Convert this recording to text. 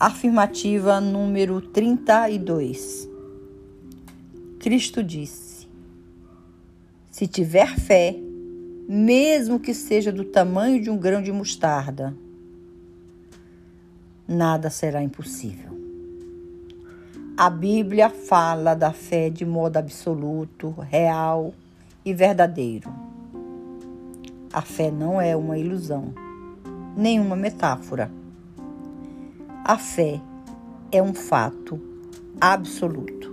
Afirmativa número 32. Cristo disse: Se tiver fé, mesmo que seja do tamanho de um grão de mostarda, nada será impossível. A Bíblia fala da fé de modo absoluto, real e verdadeiro. A fé não é uma ilusão, nenhuma metáfora a fé é um fato absoluto.